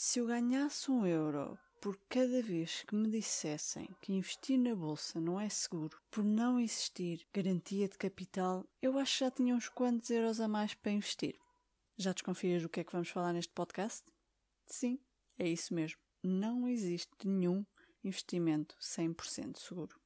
Se eu ganhasse um euro por cada vez que me dissessem que investir na bolsa não é seguro, por não existir garantia de capital, eu acho que já tinha uns quantos euros a mais para investir. Já desconfias do que é que vamos falar neste podcast? Sim, é isso mesmo. Não existe nenhum investimento 100% seguro.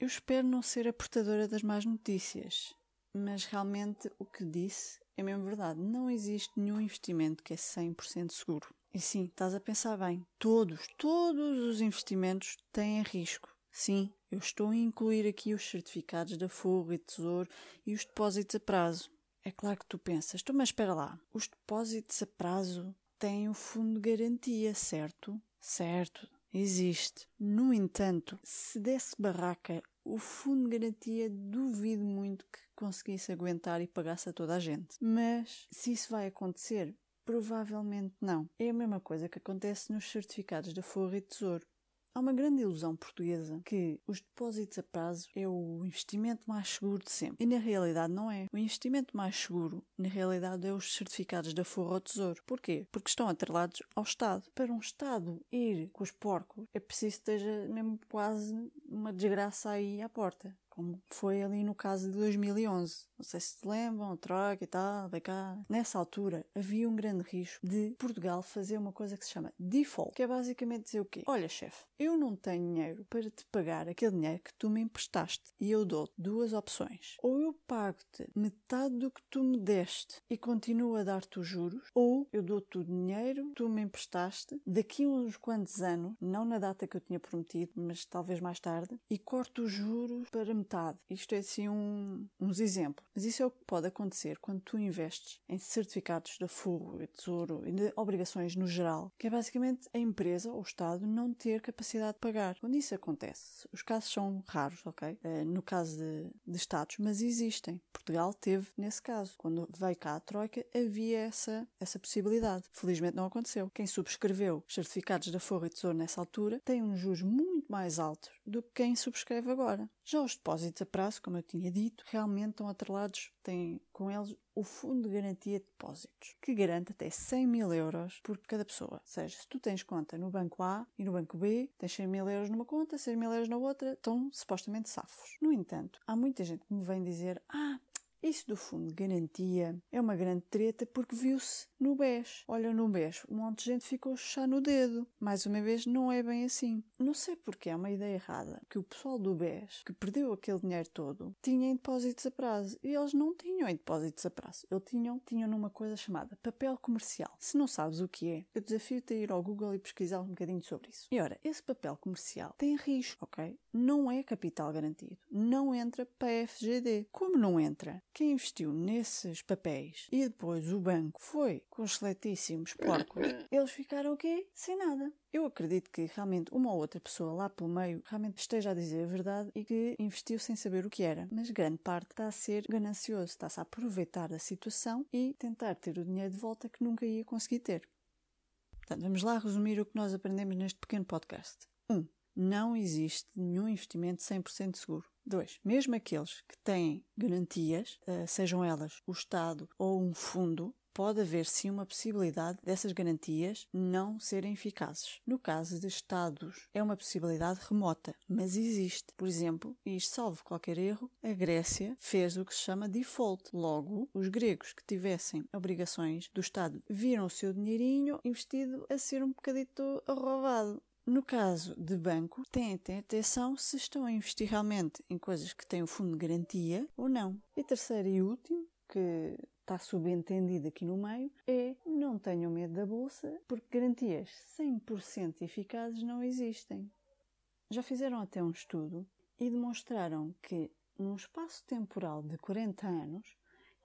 Eu espero não ser a portadora das más notícias, mas realmente o que disse é mesmo verdade. Não existe nenhum investimento que é 100% seguro. E sim, estás a pensar bem. Todos, todos os investimentos têm risco. Sim, eu estou a incluir aqui os certificados da Forro e Tesouro e os depósitos a prazo. É claro que tu pensas, mas espera lá, os depósitos a prazo têm o fundo de garantia, certo? Certo, existe. No entanto, se desse barraca, o fundo de garantia duvido muito que conseguisse aguentar e pagasse a toda a gente. Mas se isso vai acontecer, provavelmente não. É a mesma coisa que acontece nos certificados da Forra e Tesouro. Há uma grande ilusão portuguesa que os depósitos a prazo é o investimento mais seguro de sempre. E na realidade não é. O investimento mais seguro, na realidade, é os certificados da Forra ao Tesouro. Porquê? Porque estão atrelados ao Estado. Para um Estado ir com os porcos, é preciso que esteja mesmo quase uma desgraça aí à porta como foi ali no caso de 2011. Não sei se te lembram, troca e tal, vai cá. Nessa altura havia um grande risco de Portugal fazer uma coisa que se chama default, que é basicamente dizer o quê? Olha, chefe, eu não tenho dinheiro para te pagar aquele dinheiro que tu me emprestaste e eu dou-te duas opções. Ou eu pago-te metade do que tu me deste e continuo a dar-te os juros, ou eu dou-te o dinheiro que tu me emprestaste daqui a uns quantos anos, não na data que eu tinha prometido, mas talvez mais tarde, e corto os juros para metade. Isto é assim um, uns exemplos. Mas isso é o que pode acontecer quando tu investes em certificados da Fogo e Tesouro e de obrigações no geral, que é basicamente a empresa ou o Estado não ter capacidade de pagar. Quando isso acontece, os casos são raros, ok? Uh, no caso de, de Estados, mas existem. Portugal teve nesse caso. Quando veio cá a Troika, havia essa, essa possibilidade. Felizmente não aconteceu. Quem subscreveu os certificados da Forra e Tesouro nessa altura tem um juros muito mais altos do que quem subscreve agora. Já os depósitos a prazo, como eu tinha dito, realmente estão atrelados, têm com eles o Fundo de Garantia de Depósitos, que garante até 100 mil euros por cada pessoa. Ou seja, se tu tens conta no banco A e no banco B, tens 100 mil euros numa conta, 100 mil euros na outra, estão supostamente safos. No entanto, há muita gente que me vem dizer: Ah, isso do fundo garantia é uma grande treta porque viu-se no BES. Olha, no BES, um monte de gente ficou chuchar no dedo. Mais uma vez, não é bem assim. Não sei porque é uma ideia errada que o pessoal do BES, que perdeu aquele dinheiro todo, tinha em depósitos a prazo. E eles não tinham em depósitos a prazo. Eles tinham, tinham numa coisa chamada papel comercial. Se não sabes o que é, eu desafio-te a ir ao Google e pesquisar um bocadinho sobre isso. E ora, esse papel comercial tem risco, ok? Não é capital garantido. Não entra para a FGD. Como não entra? Quem investiu nesses papéis e depois o banco foi com os excelentíssimos porcos, eles ficaram o quê? Sem nada. Eu acredito que realmente uma ou outra pessoa lá pelo meio realmente esteja a dizer a verdade e que investiu sem saber o que era, mas grande parte está a ser ganancioso, está-se a aproveitar da situação e tentar ter o dinheiro de volta que nunca ia conseguir ter. Portanto, vamos lá resumir o que nós aprendemos neste pequeno podcast. 1. Um, não existe nenhum investimento 100% seguro. 2. Mesmo aqueles que têm garantias, eh, sejam elas o Estado ou um fundo, pode haver sim uma possibilidade dessas garantias não serem eficazes. No caso de Estados, é uma possibilidade remota, mas existe. Por exemplo, e salvo qualquer erro, a Grécia fez o que se chama default. Logo, os gregos que tivessem obrigações do Estado viram o seu dinheirinho investido a ser um bocadito roubado. No caso de banco, têm atenção se estão a investir realmente em coisas que têm o fundo de garantia ou não. E terceiro e último, que está subentendido aqui no meio, é não tenham medo da bolsa, porque garantias 100% eficazes não existem. Já fizeram até um estudo e demonstraram que, num espaço temporal de 40 anos,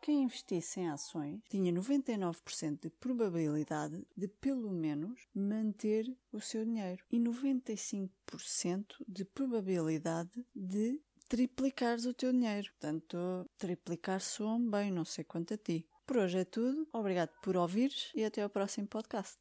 quem investisse em ações tinha 99% de probabilidade de, pelo menos, manter o seu dinheiro e 95% de probabilidade de triplicares o teu dinheiro. Portanto, triplicar soa bem, não sei quanto a ti. Por hoje é tudo. Obrigado por ouvires e até ao próximo podcast.